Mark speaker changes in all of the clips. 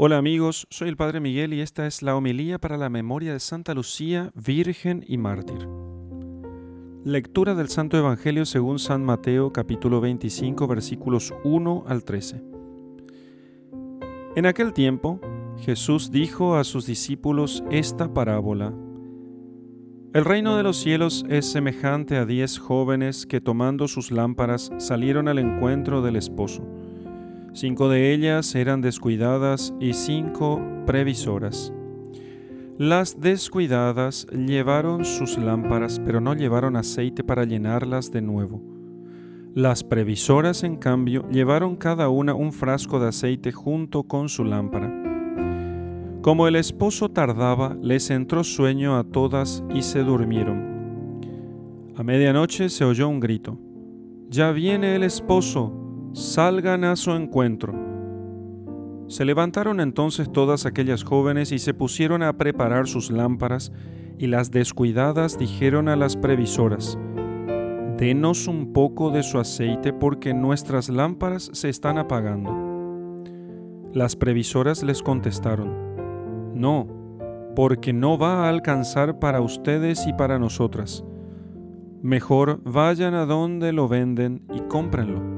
Speaker 1: Hola amigos, soy el Padre Miguel y esta es la homilía para la memoria de Santa Lucía, Virgen y Mártir. Lectura del Santo Evangelio según San Mateo capítulo 25 versículos 1 al 13. En aquel tiempo, Jesús dijo a sus discípulos esta parábola. El reino de los cielos es semejante a diez jóvenes que tomando sus lámparas salieron al encuentro del esposo. Cinco de ellas eran descuidadas y cinco previsoras. Las descuidadas llevaron sus lámparas, pero no llevaron aceite para llenarlas de nuevo. Las previsoras, en cambio, llevaron cada una un frasco de aceite junto con su lámpara. Como el esposo tardaba, les entró sueño a todas y se durmieron. A medianoche se oyó un grito. Ya viene el esposo, salgan a su encuentro. Se levantaron entonces todas aquellas jóvenes y se pusieron a preparar sus lámparas, y las descuidadas dijeron a las previsoras, Denos un poco de su aceite porque nuestras lámparas se están apagando. Las previsoras les contestaron, no, porque no va a alcanzar para ustedes y para nosotras. Mejor vayan a donde lo venden y cómprenlo.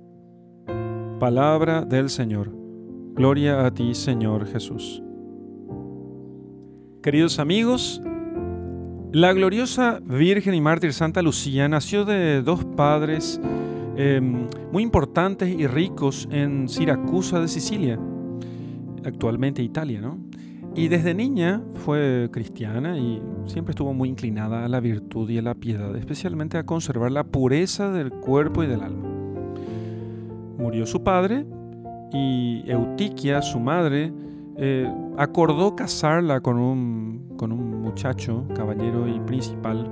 Speaker 1: Palabra del Señor. Gloria a ti, Señor Jesús. Queridos amigos, la gloriosa Virgen y Mártir Santa Lucía nació de dos padres em, muy importantes y ricos en Siracusa de Sicilia, actualmente Italia, ¿no? Y desde niña fue cristiana y siempre estuvo muy inclinada a la virtud y a la piedad, especialmente a conservar la pureza del cuerpo y del alma. Murió su padre y Eutiquia, su madre, eh, acordó casarla con un, con un, muchacho, caballero y principal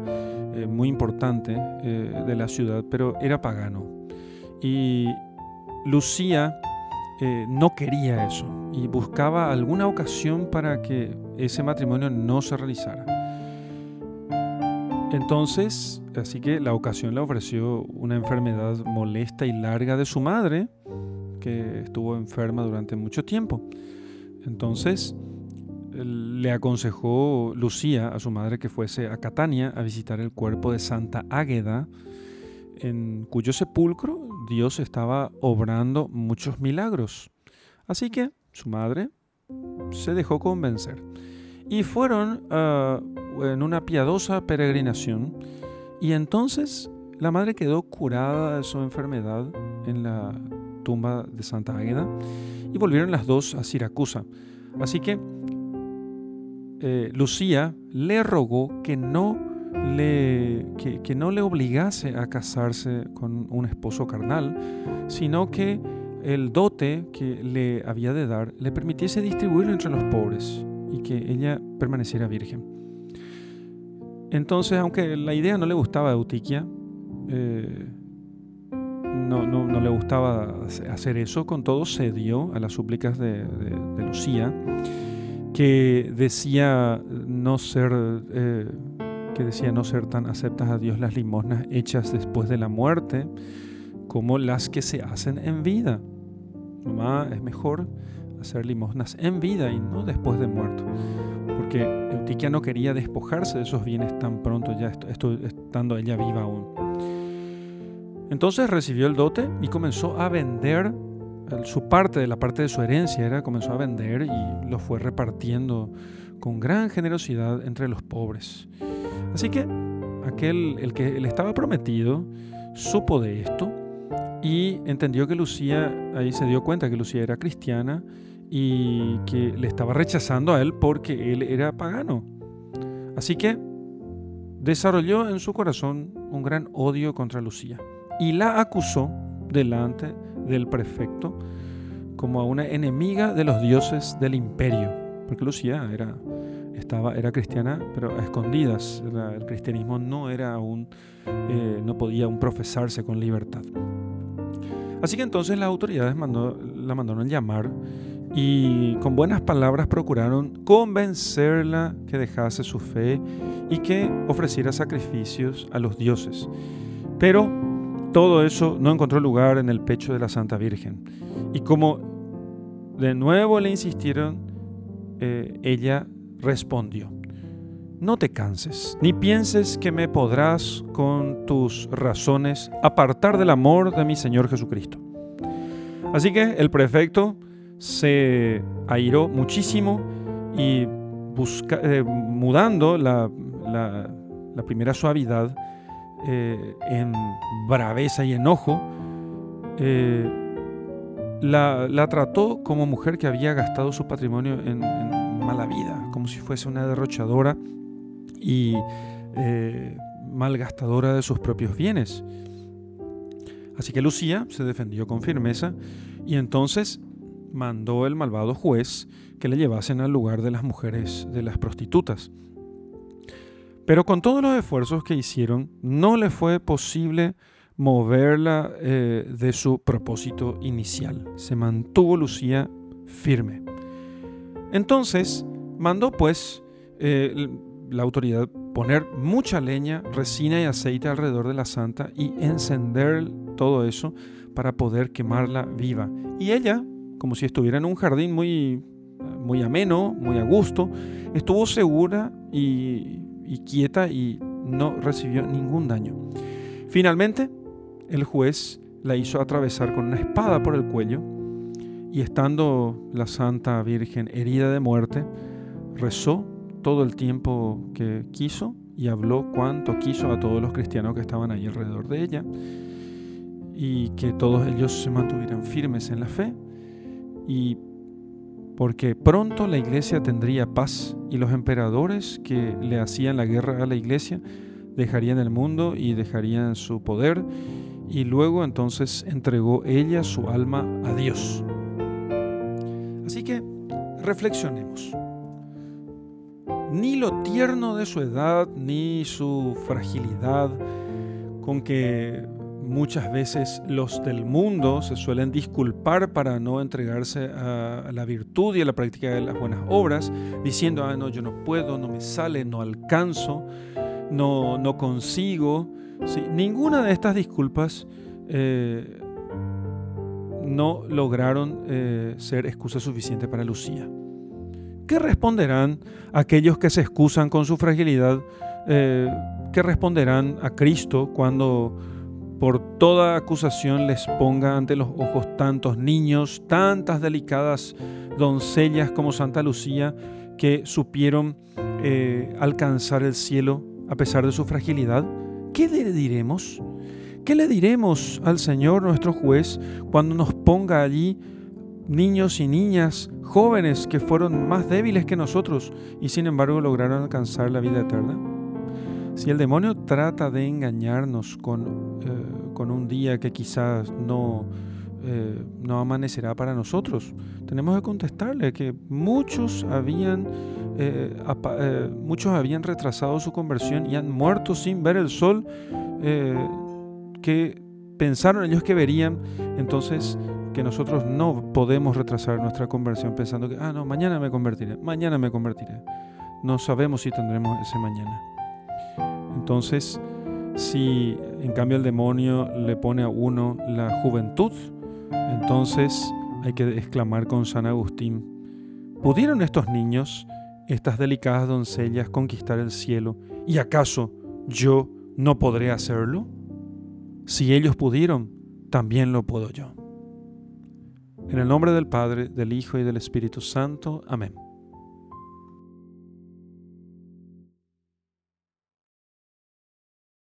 Speaker 1: eh, muy importante eh, de la ciudad, pero era pagano. Y Lucía no quería eso y buscaba alguna ocasión para que ese matrimonio no se realizara. Entonces, así que la ocasión le ofreció una enfermedad molesta y larga de su madre, que estuvo enferma durante mucho tiempo. Entonces, le aconsejó Lucía a su madre que fuese a Catania a visitar el cuerpo de Santa Águeda, en cuyo sepulcro Dios estaba obrando muchos milagros. Así que su madre se dejó convencer. Y fueron ah, en una piadosa peregrinación y entonces la madre quedó curada de su enfermedad en la tumba de Santa Águeda y volvieron las dos a Siracusa. Así que eh, Lucía le rogó que no le, que, no le obligase a casarse con un esposo carnal, sino que el dote que le había de dar le permitiese distribuirlo entre los pobres y que ella permaneciera virgen. Entonces, aunque la idea no le gustaba a Eutiquia, eh, no, no, le gustaba hacer eso, con todo cedió a las súplicas de, Lucía, que decía no ser eh, que decía no ser tan aceptas a Dios las limosnas hechas después de la muerte como las que se hacen en vida. Mamá, es mejor hacer limosnas en vida y no después de muerto. Porque Eutiquia no quería despojarse de esos bienes tan pronto, ya estando ella viva aún. Entonces recibió el dote y comenzó a vender su parte la parte de su herencia, era comenzó a vender y lo fue repartiendo con gran generosidad entre los pobres. Así que aquel, el que le estaba prometido, supo de esto y entendió que Lucía, ahí se dio cuenta que Lucía era cristiana y que le estaba rechazando a él porque él era pagano. Así que desarrolló en su corazón un gran odio contra Lucía y la acusó delante del prefecto como a una enemiga de los dioses del imperio, porque Lucía era, estaba, era cristiana, pero a escondidas. el cristianismo no era aún, eh, no podía aún profesarse con libertad. Así que entonces las autoridades la mandaron llamar y con buenas palabras procuraron convencerla que dejase su fe y que ofreciera sacrificios a los dioses. Pero todo eso no encontró lugar en el pecho de la Santa Virgen. Y como de nuevo le insistieron, eh, ella respondió, no te canses, ni pienses que me podrás con tus razones apartar del amor de mi Señor Jesucristo. Así que el prefecto se airó muchísimo y eh, mudando la, primera suavidad eh, en braveza y enojo, eh, la, trató como mujer que había gastado su patrimonio en, mala vida, como si fuese una derrochadora y malgastadora de sus propios bienes. Así que Lucía se defendió con firmeza y entonces mandó el malvado juez que le llevasen al lugar de las mujeres, de las prostitutas. Pero con todos los esfuerzos que hicieron, no le fue posible moverla eh, de su propósito inicial. Se mantuvo Lucía firme. Entonces mandó pues eh, la autoridad poner mucha leña, resina y aceite alrededor de la santa y encender todo eso para poder quemarla viva. Y ella como si estuviera en un jardín muy, muy ameno, muy a gusto. Estuvo segura y, quieta y no recibió ningún daño. Finalmente, el juez la hizo atravesar con una espada por el cuello y estando la Santa Virgen herida de muerte, rezó todo el tiempo que quiso y habló cuanto quiso a todos los cristianos que estaban ahí alrededor de ella y que todos ellos se mantuvieran firmes en la fe y porque pronto la iglesia tendría paz y los emperadores que le hacían la guerra a la iglesia dejarían el mundo y dejarían su poder y luego entonces entregó ella su alma a Dios. Así que reflexionemos. Ni lo tierno de su edad, ni su fragilidad con que Muchas veces los del mundo se suelen disculpar para no entregarse a la virtud y a la práctica de las buenas obras, diciendo, ah, no, yo no puedo, no me sale, no alcanzo, no, no consigo. ninguna de estas disculpas eh, no lograron eh, ser excusa suficiente para Lucía. ¿Qué responderán aquellos que se excusan con su fragilidad? Eh, ¿Qué responderán a Cristo cuando por toda acusación les ponga ante los ojos tantos niños, tantas delicadas doncellas como Santa Lucía, que supieron eh, alcanzar el cielo a pesar de su fragilidad. ¿Qué le diremos? ¿Qué le diremos al Señor nuestro juez cuando nos ponga allí niños y niñas jóvenes que fueron más débiles que nosotros y sin embargo lograron alcanzar la vida eterna? Si el demonio trata de engañarnos con, eh, con un día que quizás no, eh, no amanecerá para nosotros, tenemos que contestarle que muchos habían, eh, muchos habían retrasado su conversión y han muerto sin ver el sol que pensaron ellos que verían. Entonces, que nosotros no podemos retrasar nuestra conversión pensando que, ah, no, mañana me convertiré, mañana me convertiré. No sabemos si tendremos ese mañana. Entonces, si en cambio el demonio le pone a uno la juventud, entonces hay que exclamar con San Agustín, ¿pudieron estos niños, estas delicadas doncellas, conquistar el cielo? ¿Y acaso yo no podré hacerlo? Si ellos pudieron, también lo puedo yo. En el nombre del Padre, del Hijo y del Espíritu Santo. Amén.